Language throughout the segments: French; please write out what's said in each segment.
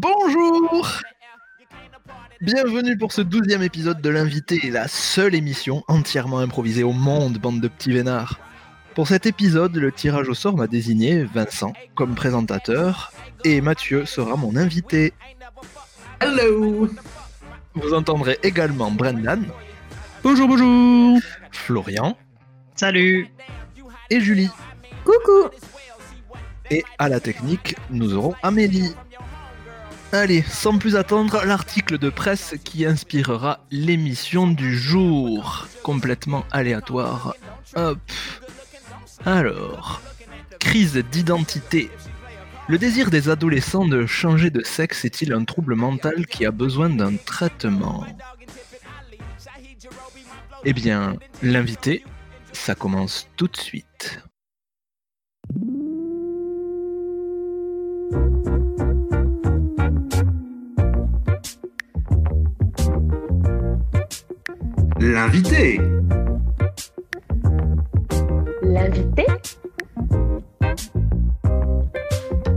Bonjour Bienvenue pour ce douzième épisode de l'invité, la seule émission entièrement improvisée au monde, bande de petits vénards. Pour cet épisode, le tirage au sort m'a désigné Vincent comme présentateur et Mathieu sera mon invité. Hello Vous entendrez également Brendan, Bonjour, bonjour Florian Salut et Julie. Coucou Et à la technique, nous aurons Amélie. Allez, sans plus attendre, l'article de presse qui inspirera l'émission du jour. Complètement aléatoire. Hop. Alors, crise d'identité. Le désir des adolescents de changer de sexe est-il un trouble mental qui a besoin d'un traitement? Eh bien, l'invité, ça commence tout de suite. L'invité L'invité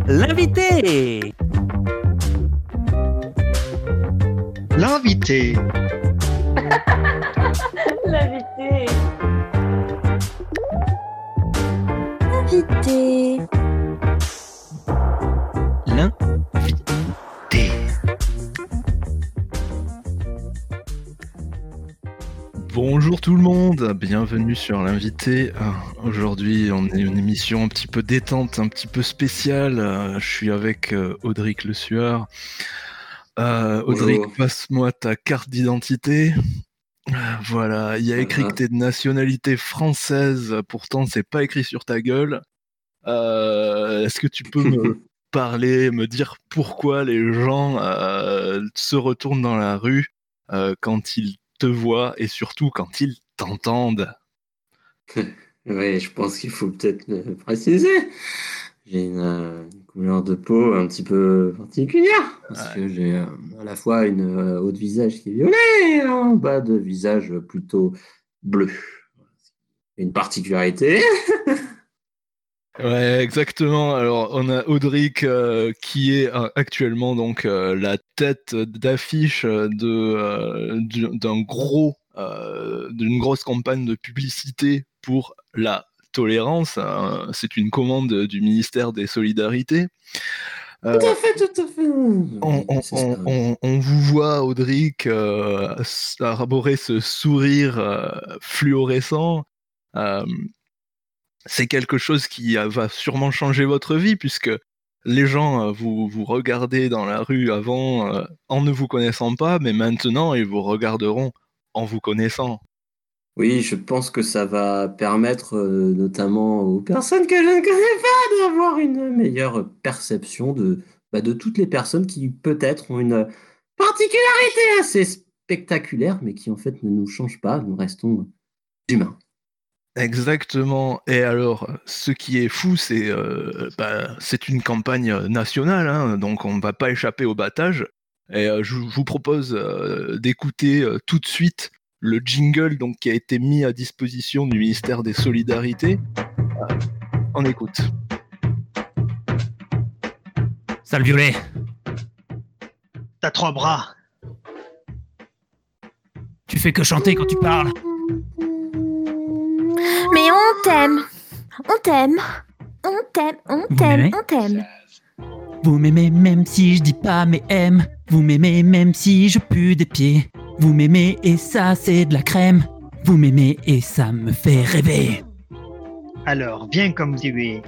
L'invité L'invité. L'invité Invité L'invité. Bonjour tout le monde, bienvenue sur l'invité. Ah, Aujourd'hui, on est une émission un petit peu détente, un petit peu spéciale. Euh, Je suis avec euh, Audric Le Sueur. Euh, Audric, passe-moi ta carte d'identité. Voilà, il y a écrit que t'es de nationalité française, pourtant c'est pas écrit sur ta gueule. Euh, Est-ce que tu peux me parler, me dire pourquoi les gens euh, se retournent dans la rue euh, quand ils te voient et surtout quand ils t'entendent. Oui, je pense qu'il faut peut-être le préciser. J'ai une, euh, une couleur de peau un petit peu particulière. Parce que j'ai euh, à la fois une euh, haut de visage qui est violet et un bas de visage plutôt bleu. Une particularité. Ouais, exactement. Alors, on a Audric euh, qui est euh, actuellement donc euh, la tête d'affiche de du- d'un gros d'une grosse campagne de publicité pour la tolérance. hein. C'est une commande du ministère des Solidarités. Tout à fait, tout à fait. on, on- vous voit, Audric, arborer ce sourire fluorescent. C'est quelque chose qui va sûrement changer votre vie, puisque les gens euh, vous, vous regardez dans la rue avant euh, en ne vous connaissant pas, mais maintenant ils vous regarderont en vous connaissant. Oui, je pense que ça va permettre euh, notamment aux personnes que je ne connais pas d'avoir une meilleure perception de, bah, de toutes les personnes qui peut-être ont une particularité assez spectaculaire, mais qui en fait ne nous changent pas, nous restons humains. Exactement. Et alors, ce qui est fou, c'est euh, bah, c'est une campagne nationale, hein, donc on ne va pas échapper au battage. Et euh, je, vous propose euh, d'écouter euh, tout de suite le jingle donc, qui a été mis à disposition du ministère des Solidarités. Euh, on écoute. Sale violet T'as trois bras. Tu fais que chanter quand tu parles Mais on t'aime. On t'aime. On t'aime, on Vous t'aime, m'aimez on t'aime. Vous m'aimez même si je dis pas mais aime Vous m'aimez même si je pue des pieds. Vous m'aimez et ça c'est de la crème. Vous m'aimez et ça me fait rêver. Alors, viens comme tu es.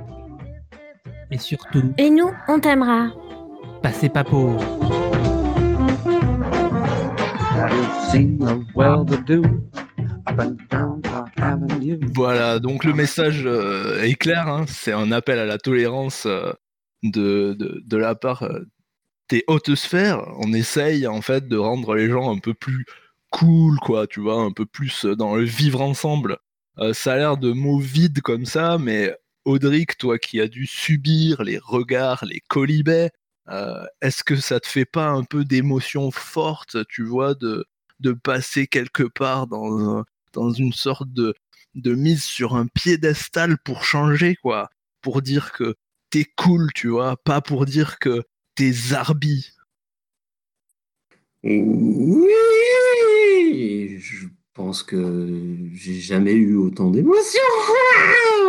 Et surtout, Et nous, on t'aimera. passez pas pour I've seen the well-to-do Voilà, donc le message euh, est clair, hein, c'est un appel à la tolérance euh, de, de, de la part euh, des hautes sphères. On essaye en fait de rendre les gens un peu plus cool, quoi, tu vois, un peu plus dans le vivre ensemble. Ça a l'air de mots vides comme ça, mais Audric, toi qui as dû subir les regards, les colibets, est-ce que ça te fait pas un peu d'émotion forte, tu vois, de, de passer quelque part dans, un- dans une sorte de, de mise sur un piédestal pour changer, quoi, pour dire que t'es cool, tu vois, pas pour dire que t'es zarbi. Oui, je pense que j'ai jamais eu autant d'émotions.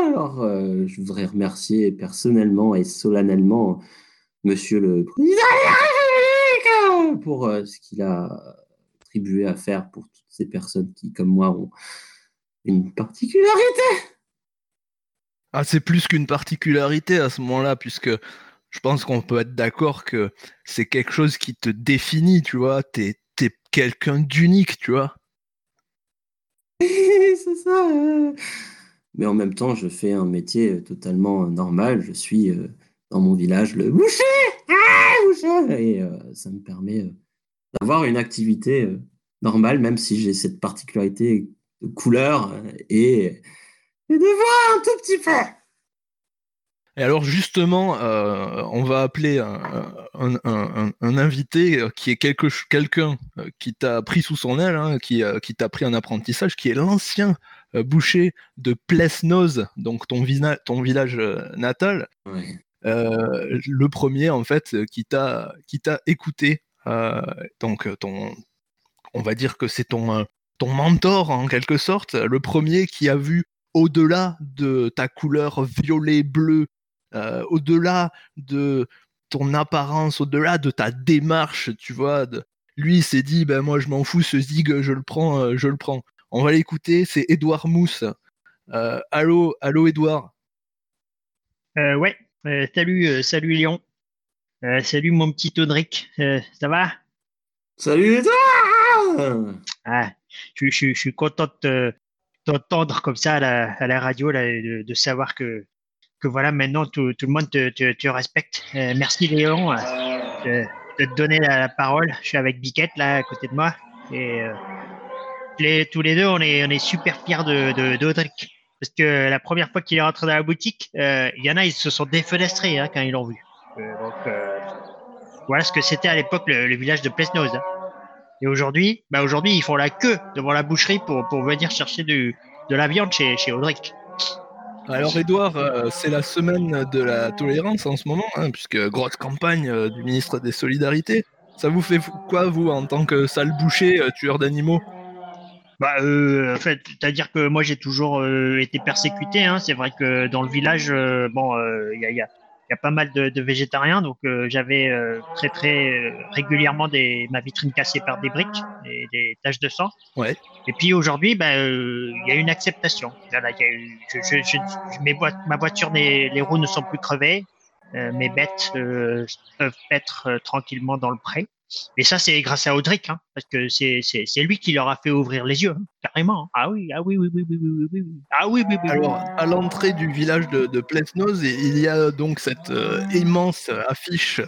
Alors, euh, je voudrais remercier personnellement et solennellement Monsieur le Président pour euh, ce qu'il a à faire pour toutes ces personnes qui, comme moi, ont une particularité. Ah, c'est plus qu'une particularité à ce moment-là, puisque je pense qu'on peut être d'accord que c'est quelque chose qui te définit, tu vois. T'es es, quelqu'un d'unique, tu vois. c'est ça. euh. Mais en même temps, je fais un métier euh, totalement normal. Je suis euh, dans mon village le boucher. Ah, boucher Et euh, ça me permet euh, d'avoir une activité euh, normale, même si j'ai cette particularité de couleur euh, et, et de voix un tout petit peu. Et alors justement, euh, on va appeler un, un- un- un- un invité qui est quelqu'un qui t'a pris sous son aile, hein, qui, euh, qui t'a pris un apprentissage, qui est l'ancien euh, boucher de Plesnoz, donc ton, ton village natal. Le premier en fait qui t'a qui t'a écouté. Euh, donc euh, ton, on va dire que c'est ton euh, ton mentor en quelque sorte, le premier qui a vu au-delà de ta couleur violet bleu, euh, au-delà de ton apparence, au-delà de ta démarche, tu vois. de- Lui s'est dit ben moi je m'en fous ce zig, je le prends, je le prends. On va l'écouter, c'est Édouard Mousse. Euh, allô, allô Édouard? Euh, ouais, salut, salut Léon. Euh, salut mon petit Audric. Euh, ça va? Salut toi ah, je, je- je suis content de te- t'entendre comme ça à la, à la radio, là, de, de savoir que, que voilà, maintenant tout, tout le monde te, te, te respecte. Euh, merci Léon de, de te donner la, la parole. Je suis avec Biquette là à côté de moi. Et les, tous les deux, on est, on est super fiers de, de, d'Audric. Parce que la première fois qu'il est rentré dans la boutique, il y en a, ils se sont défenestrés hein, quand ils l'ont vu. Donc, voilà ce que c'était à l'époque le, le village de Plesnoz. Et aujourd'hui, bah aujourd'hui, ils font la queue devant la boucherie pour, pour venir chercher du, de la viande chez, chez Audric. Alors Edouard, euh, c'est la semaine de la tolérance en ce moment, hein, puisque grosse campagne euh, du ministre des Solidarités. Ça vous fait quoi, vous, en tant que sale boucher, euh, tueur d'animaux? Bah, euh, en fait, c'est-à-dire que moi j'ai toujours euh, été persécuté. Hein. C'est vrai que dans le village, euh, bon, il y, a, y, y a pas mal de, de végétariens, donc euh, j'avais euh, très très euh, régulièrement des, ma vitrine cassée par des briques et des taches de sang. Ouais. Et puis aujourd'hui, bah, euh, il y a une acceptation. Voilà, il y a eu- je, je, je, je- mes boîtes- ma voiture, les, les roues ne sont plus crevées. Euh, mes bêtes euh, peuvent être euh, tranquillement dans le pré. Et ça, c'est grâce à Audric, hein, parce que c'est c'est c'est lui qui leur a fait ouvrir les yeux, hein, carrément. Ah oui, ah oui, oui, oui, oui, oui, oui, oui, oui. Ah oui, oui, oui. Alors, à l'entrée du village de, de Plesnoz, il y a donc cette euh, immense affiche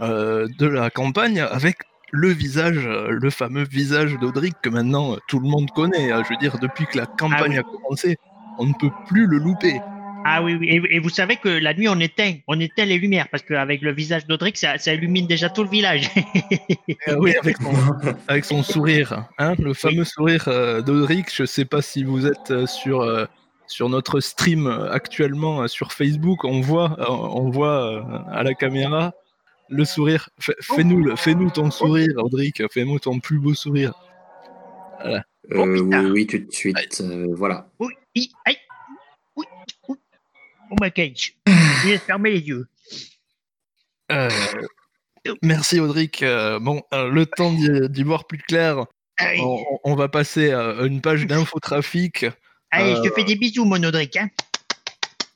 euh, de la campagne avec le visage, le fameux visage d'Audric que maintenant euh, tout le monde connaît. hein. Je veux dire, depuis que la campagne oui. a commencé, on ne peut plus le louper. Ah oui, oui. Et, et vous savez que la nuit, on éteint, on éteint les lumières, parce qu'avec le visage d'Audric, ça, ça illumine déjà tout le village. Euh, oui, avec son, avec son sourire, hein, le fameux sourire euh, d'Audric. Je sais pas si vous êtes euh, sur euh, sur notre stream euh, actuellement euh, sur Facebook. On voit, euh, on voit euh, à la caméra le sourire. Fais- Fais-nous, le- fais-nous ton sourire, Audric. Fais-nous ton plus beau sourire. Euh, Oh, oui, oui, tout de suite. euh, voilà. oui, oui, aïe. Oh my cage. Il fermé les yeux. Euh, merci, Audric. Euh, bon, euh, le temps d'y voir plus clair. On, on va passer à une page d'infotrafic. allez, je te fais des bisous, mon Audric. Hein.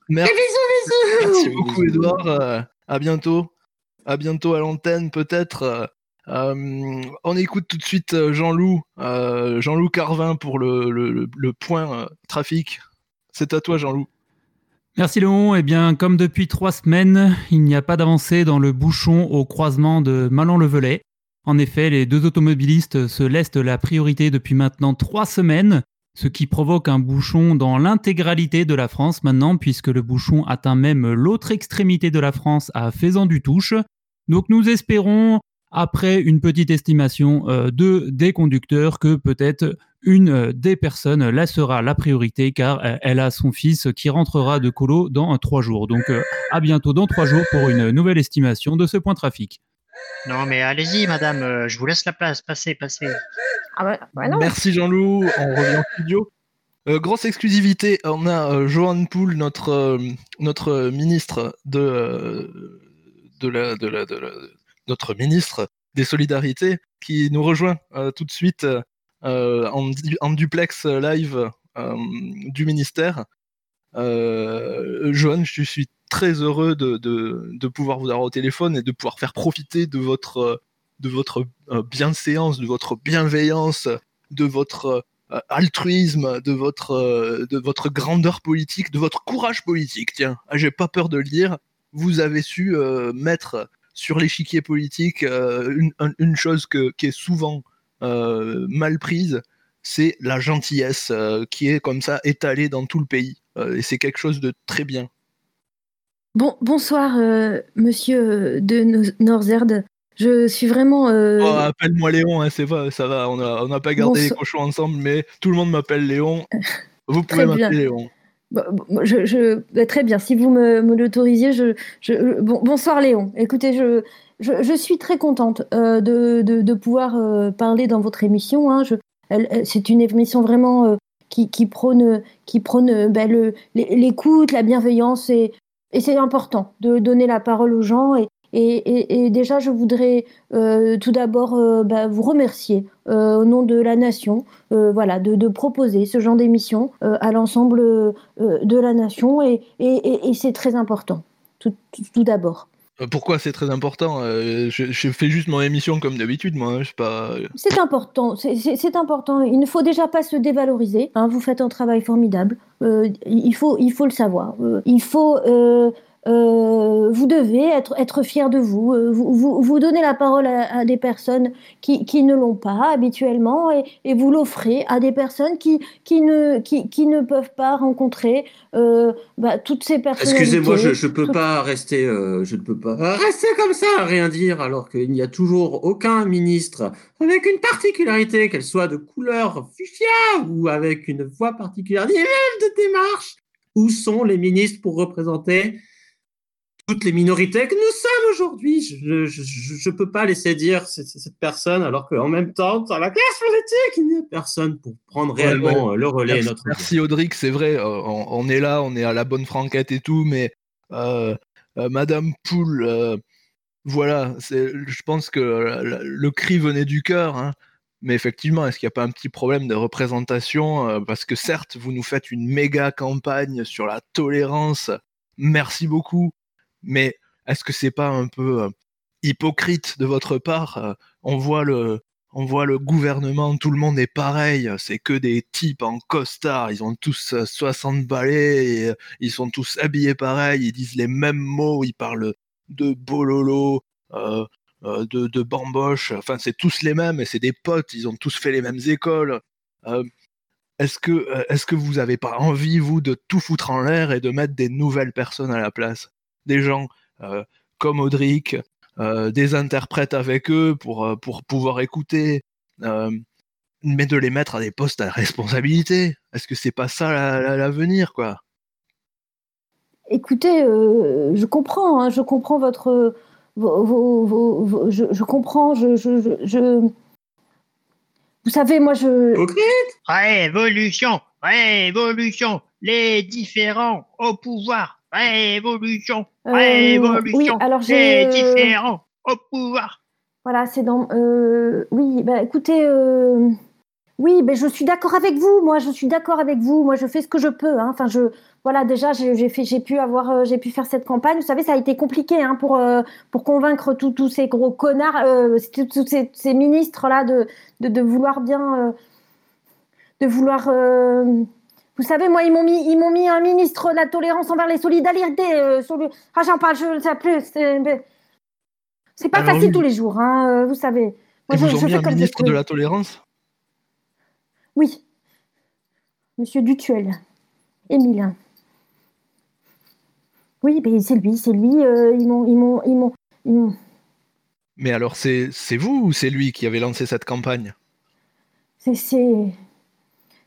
Merci. bisous, Merci beaucoup, Edouard. Euh, à bientôt. À bientôt à l'antenne, peut-être. On écoute tout de suite Jean-Loup, euh, Jean-Loup Carvin pour le, le- le- le point euh, trafic. C'est à toi, Jean-Loup. Merci Léon. Eh bien, comme depuis trois semaines, il n'y a pas d'avancée dans le bouchon au croisement de Malan-le-Velay. En effet, les deux automobilistes se laissent la priorité depuis maintenant trois semaines, ce qui provoque un bouchon dans l'intégralité de la France maintenant, puisque le bouchon atteint même l'autre extrémité de la France à Faisan-du-Touche. Donc nous espérons, après une petite estimation euh, de des conducteurs, que peut-être une euh, des personnes laissera la priorité car euh, elle a son fils qui rentrera de colo dans euh, trois jours. Donc euh, à bientôt dans trois jours pour une nouvelle estimation de ce point trafic. Non, mais allez-y, madame, euh, je vous laisse la place. Passez, passez. Ah bah, bah non. Merci Jean-Loup, on revient en studio. Euh, grosse exclusivité, on a euh, Johan Poul, notre, euh, notre ministre de, euh, de, la, de, la, de la- notre ministre des Solidarités, qui nous rejoint euh, tout de suite euh, en, di- en duplex live euh, du ministère. Euh, Johan, je suis très heureux de, de, pouvoir vous avoir au téléphone et de pouvoir faire profiter de votre, de votre euh, bienséance, de votre bienveillance, de votre euh, altruisme, de votre, euh, de votre grandeur politique, de votre courage politique. Tiens, Ah, j'ai pas peur de le dire. Vous avez su euh, mettre sur l'échiquier politique euh, une, un- une chose que, qui est souvent euh, mal prise, c'est la gentillesse euh, qui est comme ça étalée dans tout le pays. Et c'est quelque chose de très bien. Bon, bonsoir, euh, monsieur de No- Norzerd. Je suis vraiment. euh, Oh, appelle-moi Léon, hein, c'est ça va, on n'a on n'a pas gardé les cochons ensemble, mais tout le monde m'appelle Léon. Vous pouvez m'appeler Léon. Je, bah, très bien, si vous me, me l'autorisiez, je, je- bon, bonsoir Léon. Écoutez, je, je, suis très contente euh, de, de, de pouvoir euh, parler dans votre émission. hein. C'est une émission vraiment euh, qui, qui prône, qui prône euh, bah, l'écoute, la bienveillance, et, et c'est important de donner la parole aux gens. Et, et, et- et déjà, je voudrais euh, tout d'abord euh, bah, vous remercier euh, au nom de la nation, voilà, de, de proposer ce genre d'émission à l'ensemble de la nation et, c'est très important, tout, tout- tout d'abord. Pourquoi c'est très important Euh, je, je fais juste mon émission comme d'habitude, moi. hein, Je sais pas. C'est important, c'est- important. Il ne faut déjà pas se dévaloriser. hein, vous faites un travail formidable. Euh, il, faut, il faut le savoir. Euh, il faut. Euh, vous devez être, être fier de vous. Euh, vous, vous. vous donnez la parole à, à des personnes qui, qui ne l'ont pas habituellement et, et vous l'offrez à des personnes qui, qui, ne, qui, qui ne peuvent pas rencontrer euh, bah, toutes ces personnes. Excusez-moi, je, je peux pas rester, euh, je ne peux pas rester comme ça à rien dire alors qu'il n'y a toujours aucun ministre avec une particularité, qu'elle soit de couleur fuchsia ou avec une voix particulière, ni même de démarche. Où sont les ministres pour représenter toutes les minorités que nous sommes aujourd'hui. Je je peux pas laisser dire cette, cette personne alors qu'en même temps, dans la classe politique, il n'y a personne pour prendre Ouais, réellement euh, le relais. Merci, notre merci Audric, c'est vrai, euh, on, on est là, on est à la bonne franquette et tout, mais euh, euh, Madame Poul, euh, voilà, je pense que le cri venait du cœur, hein, mais effectivement, est-ce qu'il n'y a pas un petit problème de représentation Parce que certes, vous nous faites une méga campagne sur la tolérance, merci beaucoup, mais est-ce que c'est pas un peu euh, hypocrite de votre part Euh, On voit le, on voit le gouvernement, tout le monde est pareil, c'est que des types en costard, ils ont tous euh, 60 balais, et, euh, ils sont tous habillés pareil, ils disent les mêmes mots, ils parlent de bololo, de, de bamboche, enfin c'est tous les mêmes, et c'est des potes, ils ont tous fait les mêmes écoles. Est-ce que, est-ce que vous avez pas envie, vous, de tout foutre en l'air et de mettre des nouvelles personnes à la place? Des gens euh, comme Audric, euh, des interprètes avec eux pour, euh, pour pouvoir écouter, euh, mais de les mettre à des postes à responsabilité. Est-ce que c'est pas ça la- la- l'avenir, quoi? Écoutez, euh, je comprends, hein, je comprends votre, vos- vos- vos- vos- je, je comprends, je, je, je, je- vous savez, moi, je, Révolution, révolution, les différents au pouvoir. Révolution, révolution, oui, alors j'ai, différents au pouvoir. voilà, c'est dans, euh, oui, bah, écoutez, euh, oui, ben je suis d'accord avec vous, moi, je suis d'accord avec vous, moi, je fais ce que je peux, hein. enfin, je, voilà, déjà, j'ai j'ai fait, j'ai pu avoir, euh, j'ai pu faire cette campagne, vous savez, ça a été compliqué, hein, pour, euh, pour convaincre tous ces gros connards, euh, tous ces, ces ministres là, de, de, de vouloir bien, euh, de vouloir. Vous savez, moi, ils m'ont mis, ils m'ont mis un ministre de la tolérance envers les solidarités. euh, sur le... Ah, j'en parle, je ne sais plus. C'est pas Alors, facile tous les jours, hein, euh, vous savez. Moi, je- vous ont je mis fais un comme je ministre de la tolérance? Oui. Monsieur Dutuel. Émile. Oui, c'est lui, c'est lui. euh, ils m'ont, ils m'ont, ils m'ont, ils m'ont- Mais alors, c'est c'est vous ou c'est lui qui avait lancé cette campagne? C'est,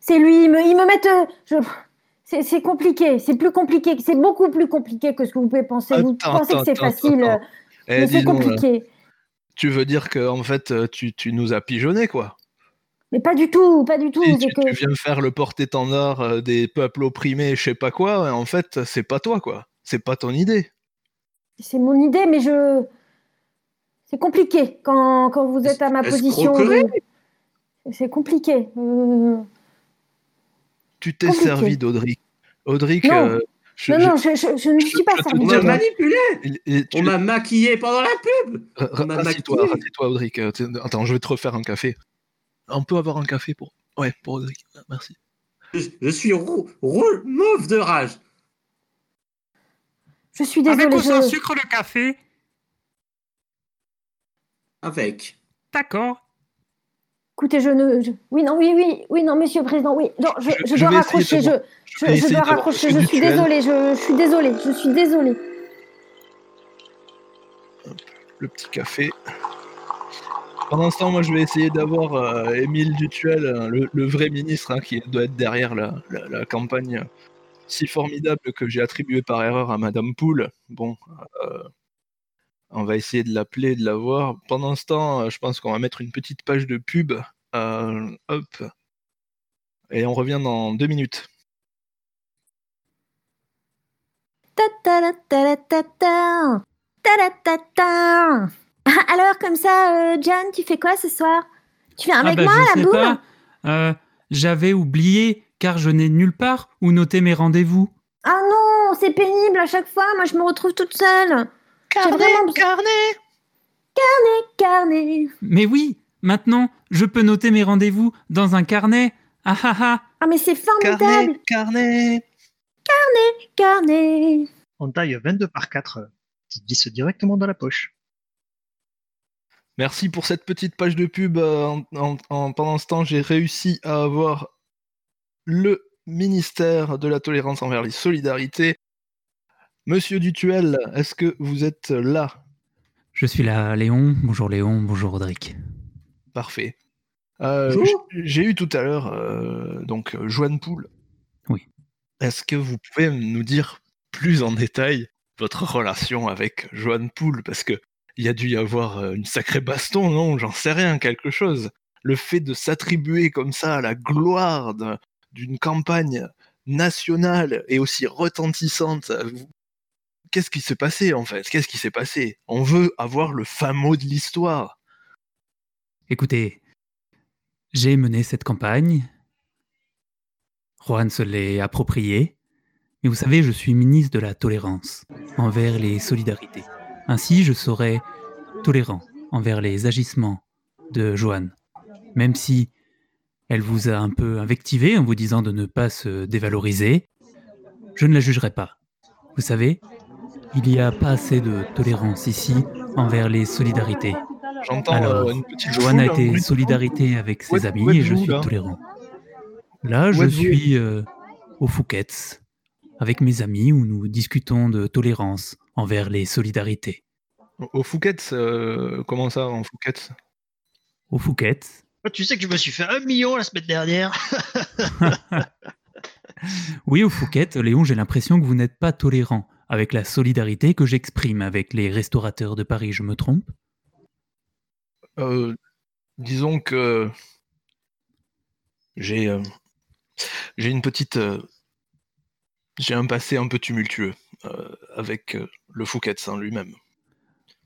c'est, lui. Ils me, ils me mettent. euh, je... C'est, compliqué. C'est plus compliqué. C'est beaucoup plus compliqué que ce que vous pouvez penser. vous Attends, pensez que c'est facile, attends. euh, Eh, c'est compliqué. tu veux dire que en fait, euh, tu, tu nous as pigeonné, quoi. Mais pas du tout, pas du tout. Si tu, que- tu viens faire le porte-étendard euh, des peuples opprimés, je sais pas quoi, en fait, c'est pas toi, quoi. C'est pas ton idée. C'est mon idée, mais je. C'est compliqué quand, quand vous êtes à ma position. C'est compliqué. Euh, Tu t'es servi d'Audric. Audric, Non. euh, je- Non, je- non, je, je- je ne suis pas servi On m'a manipulé On m'a maquillé pendant la pub Rassis-toi, rassis-toi, Audric. Euh, Attends, je vais te refaire un café. On peut avoir un café pour. Ouais, pour Audric. Merci. je, suis rou- rou- mauve de rage. Je suis Avec désolée. ou sans sucre le café? Avec. D'accord. Écoutez, je ne. je- Oui, non, oui, oui, oui, non, monsieur le président, oui. Non, je, Je- je je dois raccrocher. Je, je, dois raccrocher. Je suis désolée. Je, suis désolée. Je suis désolée. Le petit café. Pendant ce temps, moi, je vais essayer d'avoir euh, Émile Dutuel, euh, le, le vrai ministre, hein, qui doit être derrière la, la- la campagne si formidable que j'ai attribuée par erreur à Madame Poule. Bon, euh, on va essayer de l'appeler, de la voir. Pendant ce temps, euh, je pense qu'on va mettre une petite page de pub. Euh, hop. Et on revient dans deux minutes. Ta ta la ta la ta ta. Ta la ta ta. Alors, comme ça, euh, Jan, tu fais quoi ce soir? Tu viens avec ah bah, moi je à la. Euh, J'avais oublié car je n'ai nulle part où noter mes rendez-vous. Ah non, c'est pénible à chaque fois. Moi, je me retrouve toute seule. J'ai vraiment besoin- carnet Carnet. Mais oui, maintenant, je peux noter mes rendez-vous dans un carnet. Ah ah ah. Ah, mais c'est Carnet, formidable. carnet Carnet. En taille 22 par 4 euh, qui glisse directement dans la poche. Merci pour cette petite page de pub. euh, en- en- en- pendant ce temps, j'ai réussi à avoir le ministère de la tolérance envers les solidarités. Monsieur Dutuel, est-ce que vous êtes là? Je suis là, Léon. Bonjour Léon, bonjour Rodrigue. Parfait. Euh, j'ai eu tout à l'heure euh, donc euh, Joanne Poule. Oui. Est-ce que vous pouvez nous dire plus en détail votre relation avec Joanne Poule Parce que il y a dû y avoir une sacrée baston, non? J'en sais rien, quelque chose. Le fait de s'attribuer comme ça à la gloire d'un- d'une campagne nationale et aussi retentissante. vous- Qu'est-ce qui s'est passé en fait? Qu'est-ce qui s'est passé? On veut avoir le fin mot de l'histoire. Écoutez, j'ai mené cette campagne. Juan se l'est appropriée. Mais vous savez, je suis ministre de la tolérance envers les solidarités. Ainsi, je serai tolérant envers les agissements de Joanne. Même si elle vous a un peu invectivé en vous disant de ne pas se dévaloriser, je ne la jugerai pas. Vous savez, il n'y a pas assez de tolérance ici envers les solidarités. J'entends Alors, euh, une petite Joanne a été de solidarité avec ses amis et je suis là tolérant. Là, je suis euh, au Fouquet's avec mes amis où nous discutons de tolérance envers les solidarités. Au Fouquet's, euh, comment ça en Fouquet's Au Fouquet's, Oh, tu sais que je me suis fait un million la semaine dernière. oui, au Fouquet's, Léon, j'ai l'impression que vous n'êtes pas tolérant avec la solidarité que j'exprime avec les restaurateurs de Paris, je me trompe? Euh, Disons que j'ai euh, j'ai une petite euh, j'ai un passé un peu tumultueux avec le Fouquet's en lui-même.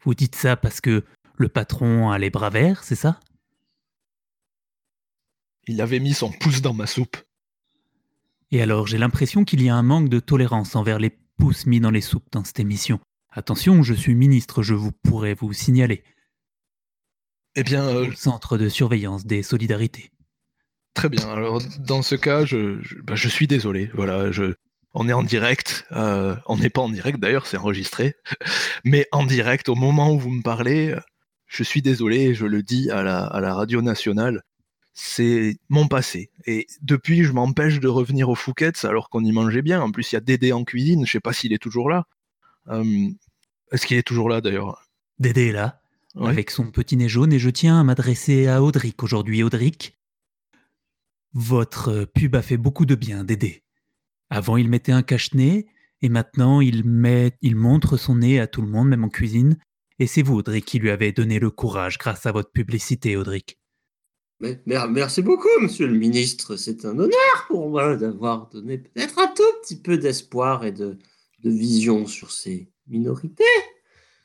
Vous dites ça parce que le patron a les bras verts, c'est ça? Il avait mis son pouce dans ma soupe. Et alors, j'ai l'impression qu'il y a un manque de tolérance envers les mis dans les soupes dans cette émission. Attention, je suis ministre, je vous pourrais vous signaler. Eh bien, euh, au centre de surveillance des solidarités. très bien. Alors, dans ce cas, je, je, bah, je suis désolé. Voilà, je, on est en direct. euh, on n'est pas en direct d'ailleurs, c'est enregistré. Mais en direct, au moment où vous me parlez, je suis désolé, je le dis à la, à la radio nationale. C'est mon passé. Et depuis, je m'empêche de revenir au Fouquet's alors qu'on y mangeait bien. En plus, il y a Dédé en cuisine. Je sais pas s'il est toujours là. Euh, Est-ce qu'il est toujours là d'ailleurs? Dédé est là, Ouais. avec son petit nez jaune, et je tiens à m'adresser à Audric aujourd'hui. Audric, votre pub a fait beaucoup de bien, Dédé. Avant, il mettait un cache-nez, et maintenant, il, met, il montre son nez à tout le monde, même en cuisine, Et c'est vous, Audric, qui lui avez donné le courage grâce à votre publicité, Audric. Merci beaucoup, monsieur le ministre. C'est un honneur pour moi d'avoir donné peut-être un tout petit peu d'espoir et de, de vision sur ces minorités.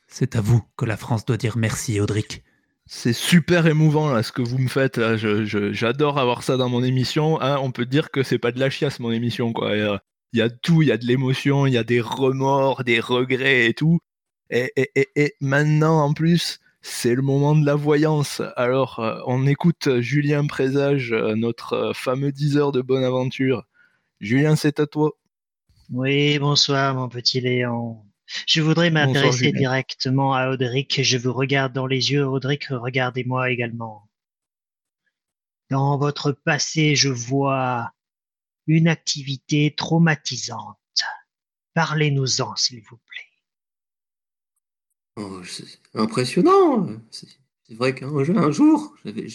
C'est à vous que la France doit dire merci, Audric. C'est super émouvant là, ce que vous me faites. là. Je- je- J'adore avoir ça dans mon émission. hein. On peut dire que c'est pas de la chiasse mon émission. quoi. Il y a- il y a tout, il y a de l'émotion, il y a des remords, des regrets et tout. Et, et- et- et maintenant en plus, c'est le moment de la voyance. Alors euh, on écoute Julien Présage, euh, notre euh, fameux diseur de bonne aventure. Julien, c'est à toi. Oui, bonsoir, mon petit Léon. Je voudrais m'adresser directement à Audric. Je vous regarde dans les yeux, Audric, regardez-moi également. Dans votre passé, je vois une activité traumatisante. Parlez-nous-en, s'il vous plaît. Oh, c'est impressionnant. C'est c'est vrai qu'un un jour, j'avais-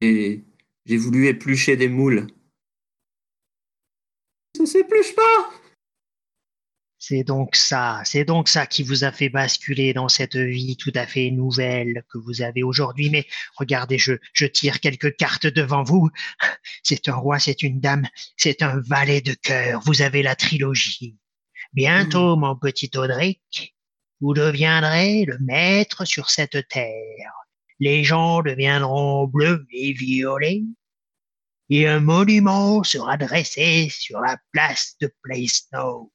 j'ai voulu éplucher des moules. Ça s'épluche pas. C'est donc ça, c'est donc ça qui vous a fait basculer dans cette vie tout à fait nouvelle que vous avez aujourd'hui. Mais regardez, je, je tire quelques cartes devant vous. C'est un roi, c'est une dame, c'est un valet de cœur. Vous avez la trilogie. Bientôt, mon petit Audric, vous deviendrez le maître sur cette terre. Les gens deviendront bleus et violets. Et un monument sera dressé sur la place de Playsnow.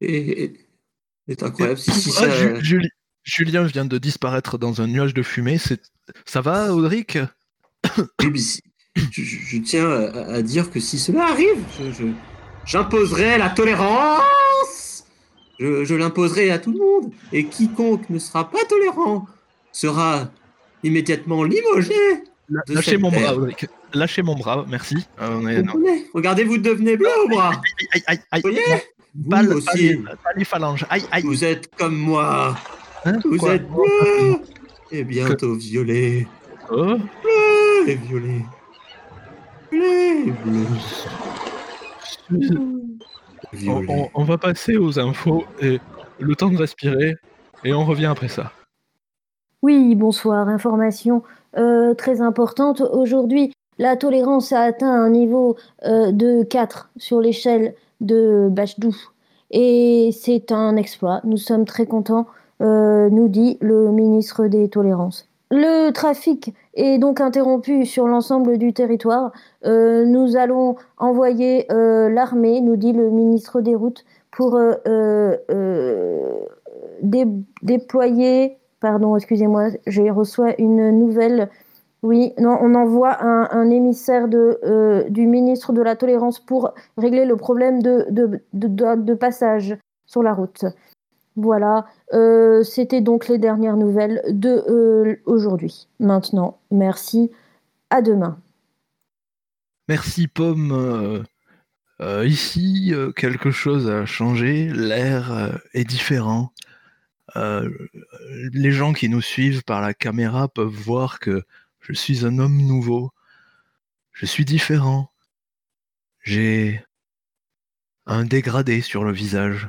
Et, et- c'est incroyable. Si, si, Ah, ça- Julien vient de disparaître dans un nuage de fumée. Ça va, Audric? Je, je- je tiens à, à dire que si cela arrive, je- je- j'imposerai la tolérance. Je, je l'imposerai à tout le monde. Et quiconque ne sera pas tolérant sera immédiatement limogé. de Lâchez mon terre. bras, Audric. Lâchez mon bras, merci. Euh, on est- Vous non. comprenez? Regardez, vous devenez bleu au bras. Aïe, aïe, aïe. Vous voyez? Vous Pas, le- pas aussi. les, pas les phalanges. Aïe, aïe. Vous êtes comme moi. Hein, Vous êtes bleu. Et bientôt violet. Oh, Bleu et violet. Bleu et bleu. On, Violet. on- on va passer aux infos et le temps de respirer et on revient après ça. Oui, bonsoir. Information euh, très importante. Aujourd'hui, la tolérance a atteint un niveau euh, de 4 sur l'échelle de Bachdou. Et c'est un exploit. Nous sommes très contents, euh, nous dit le ministre des Tolérances. Le trafic est donc interrompu sur l'ensemble du territoire. Euh, nous allons envoyer euh, l'armée, nous dit le ministre des Routes, pour euh, dé- déployer Pardon, excusez-moi, j'ai reçois une nouvelle. Oui, non, on envoie un, émissaire du ministre de la Tolérance pour régler le problème de passage sur la route. Voilà, euh, c'était donc les dernières nouvelles de euh, aujourd'hui. Maintenant, merci, à demain. Merci Pomme. Euh, ici, quelque chose a changé. L'air est différent. Les gens qui nous suivent par la caméra peuvent voir que je suis un homme nouveau. Je suis différent. J'ai un dégradé sur le visage.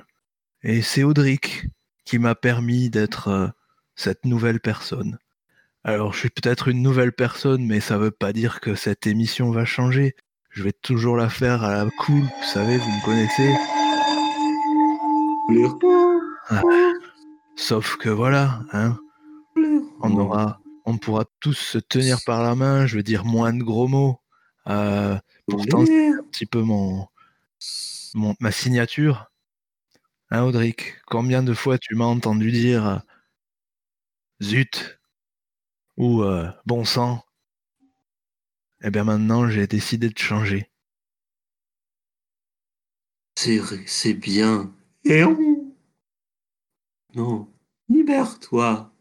Et c'est Audric qui m'a permis d'être euh, cette nouvelle personne. Alors, je suis peut-être une nouvelle personne, mais ça veut pas dire que cette émission va changer. Je vais toujours la faire à la cool, vous savez, vous me connaissez. Sauf que voilà, hein, on aura, on pourra tous se tenir par la main. Je veux dire moins de gros mots. Euh, pourtant, c'est un petit peu mon, mon ma signature. Hein, Audric, combien de fois tu m'as entendu dire euh, zut ou euh, bon sang? Eh bien maintenant, j'ai décidé de changer. C'est c'est bien. Et on... Non, libère-toi.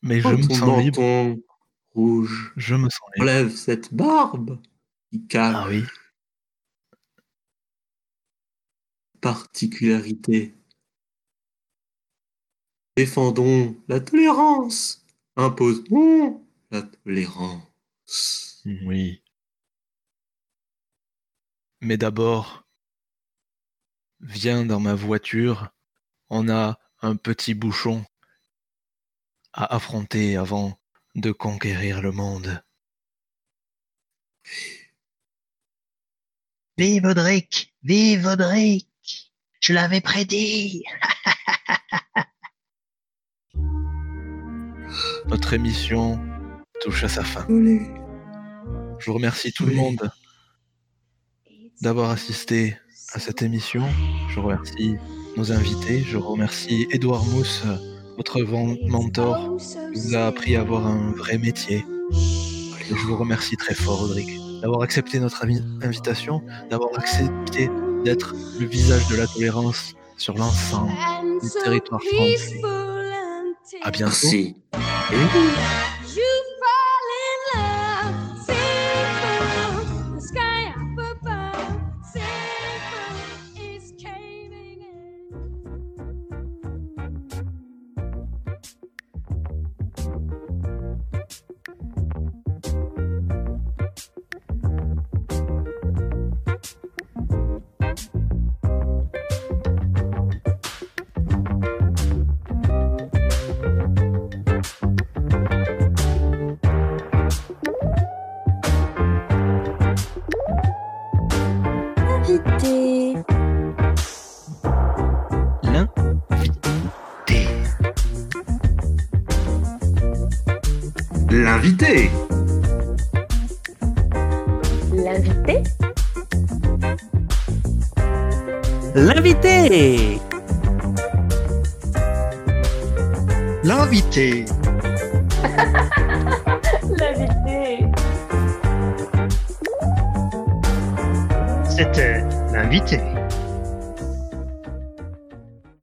Mais je me sens libre. rouge. Je me sens libre. Enlève cette barbe qui cache Ah oui. Particularité. Défendons la tolérance. Imposons la tolérance. Oui. Mais d'abord, viens dans ma voiture on a un petit bouchon à affronter avant de conquérir le monde. Vive Audric Vive Audric Je l'avais prédit Notre émission touche à sa fin. Je vous remercie tout le monde d'avoir assisté à cette émission. Je remercie nos invités. Je remercie Edouard Mousse, votre mentor, qui vous a appris à avoir un vrai métier. Je vous remercie très fort, Audric, d'avoir accepté notre invi- invitation, d'avoir accepté d'être le visage de la tolérance sur l'ensemble du territoire français. À bientôt. Merci.